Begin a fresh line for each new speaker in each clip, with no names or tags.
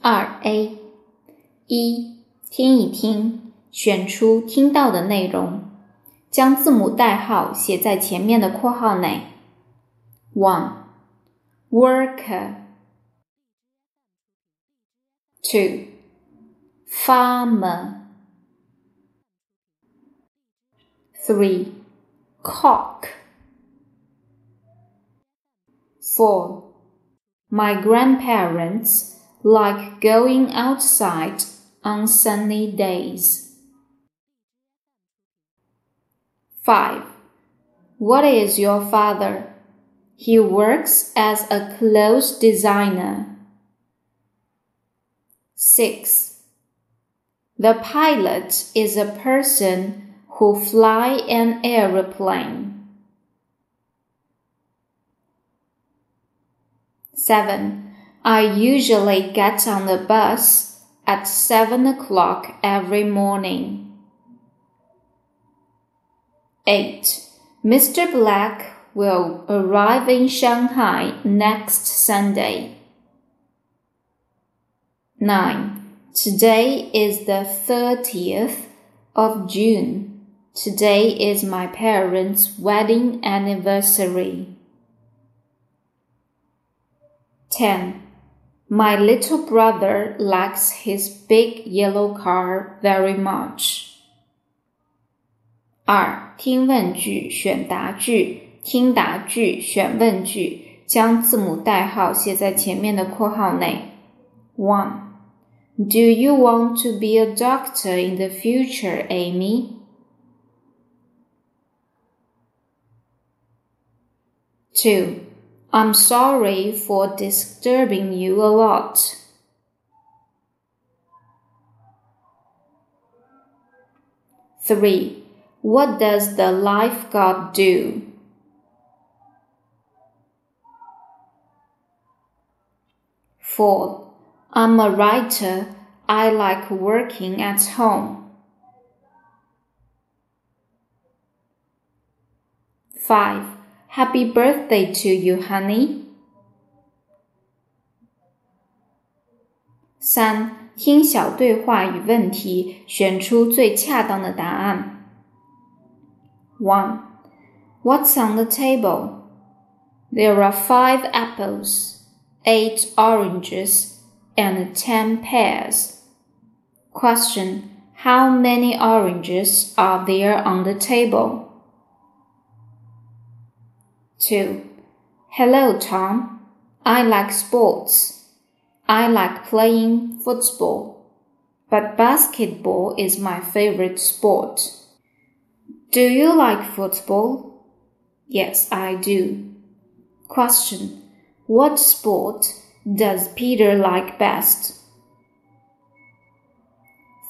二 A 一听一听，选出听到的内容，将字母代号写在前面的括号内。One worker, two farmer, three cock, four my grandparents like going outside on sunny days. 5. What is your father? He works as a clothes designer. 6. The pilot is a person who fly an aeroplane. 7. I usually get on the bus at 7 o'clock every morning. 8. Mr. Black will arrive in Shanghai next Sunday. 9. Today is the 30th of June. Today is my parents' wedding anniversary. 10. My little brother likes his big yellow car very much. 二、听问句选答句，听答句选问句，将字母代号写在前面的括号内。One. Do you want to be a doctor in the future, Amy? Two. I'm sorry for disturbing you a lot. Three. What does the lifeguard do? Four. I'm a writer. I like working at home. Five. Happy birthday to you, honey. 三，听小对话与问题，选出最恰当的答案。One, What's on the table? There are five apples, eight oranges, and ten pears. Question, How many oranges are there on the table? 2. Hello, Tom. I like sports. I like playing football, but basketball is my favorite sport. Do you like football? Yes, I do. Question. What sport does Peter like best?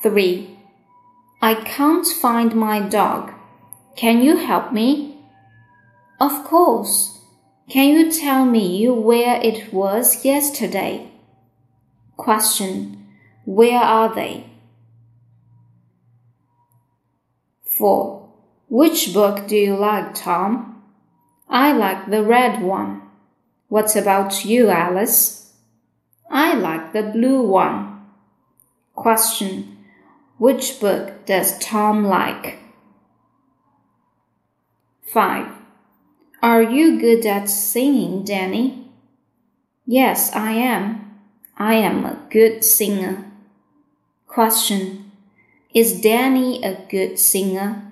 3. I can't find my dog. Can you help me? Of course. Can you tell me where it was yesterday? Question. Where are they? 4. Which book do you like, Tom? I like the red one. What about you, Alice? I like the blue one. Question. Which book does Tom like? 5. Are you good at singing, Danny? Yes, I am. I am a good singer. Question. Is Danny a good singer?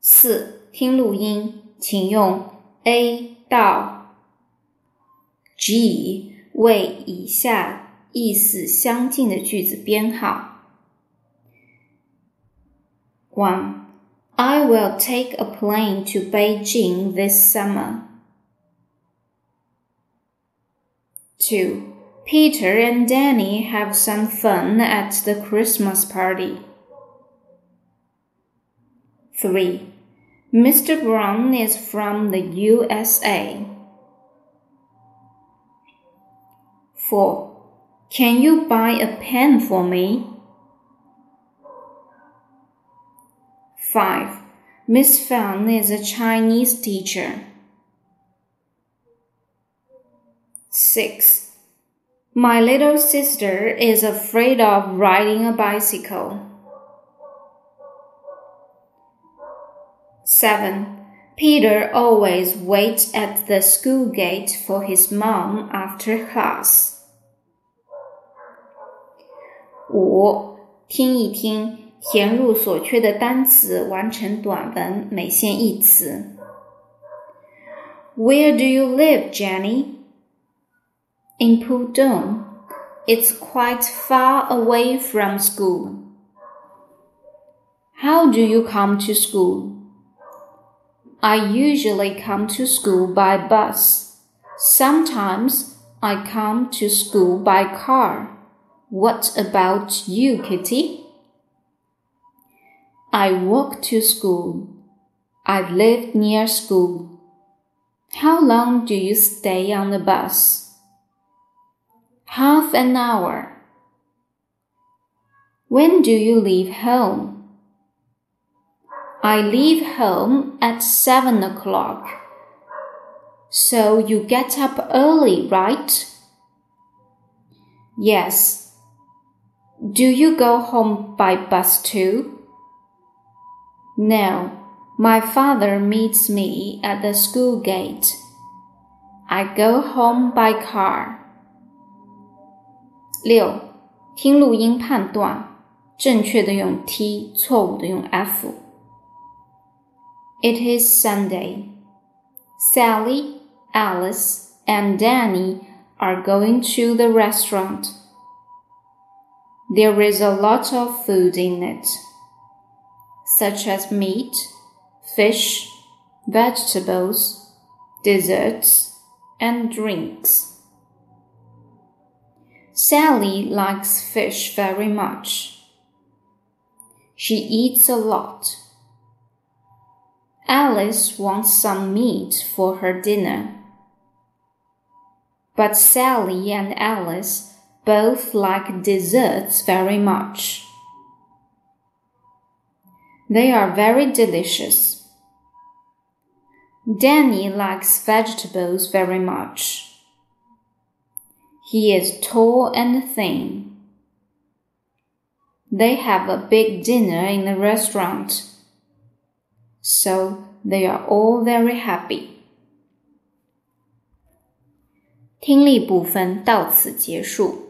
四，听录音，请用 A 到 G 为以下意思相近的句子编号。 1. I will take a plane to Beijing this summer. 2. Peter and Danny have some fun at the Christmas party. 3. Mr. Brown is from the USA. 4. Can you buy a pen for me? 5. Miss Fan is a Chinese teacher. 6. My little sister is afraid of riding a bicycle. 7. Peter always waits at the school gate for his mom after class. 五，听一听， 填入所缺的单词，完成短文，每线一词。Where do you live, Jenny? In Pudong. It's quite far away from school. How do you come to school? I usually come to school by bus. Sometimes I come to school by car. What about you, Kitty? I walk to school. I live near school. How long do you stay on the bus? Half an hour. When do you leave home? I leave home at seven o'clock. So you get up early, right? Yes. Do you go home by bus too? No. My father meets me at the school gate. I go home by car. 六，听录音判断，正确的用 T，错误的用 F。it is Sunday. Sally, Alice, and Danny are going to the restaurant. There is a lot of food in it, such as meat, fish, vegetables, desserts, and drinks. Sally likes fish very much. She eats a lot. Alice wants some meat for her dinner. But Sally and Alice both like desserts very much. They are very delicious. Danny likes vegetables very much. He is tall and thin. They have a big dinner in the restaurant so they are all very happy. 听力部分到此结束。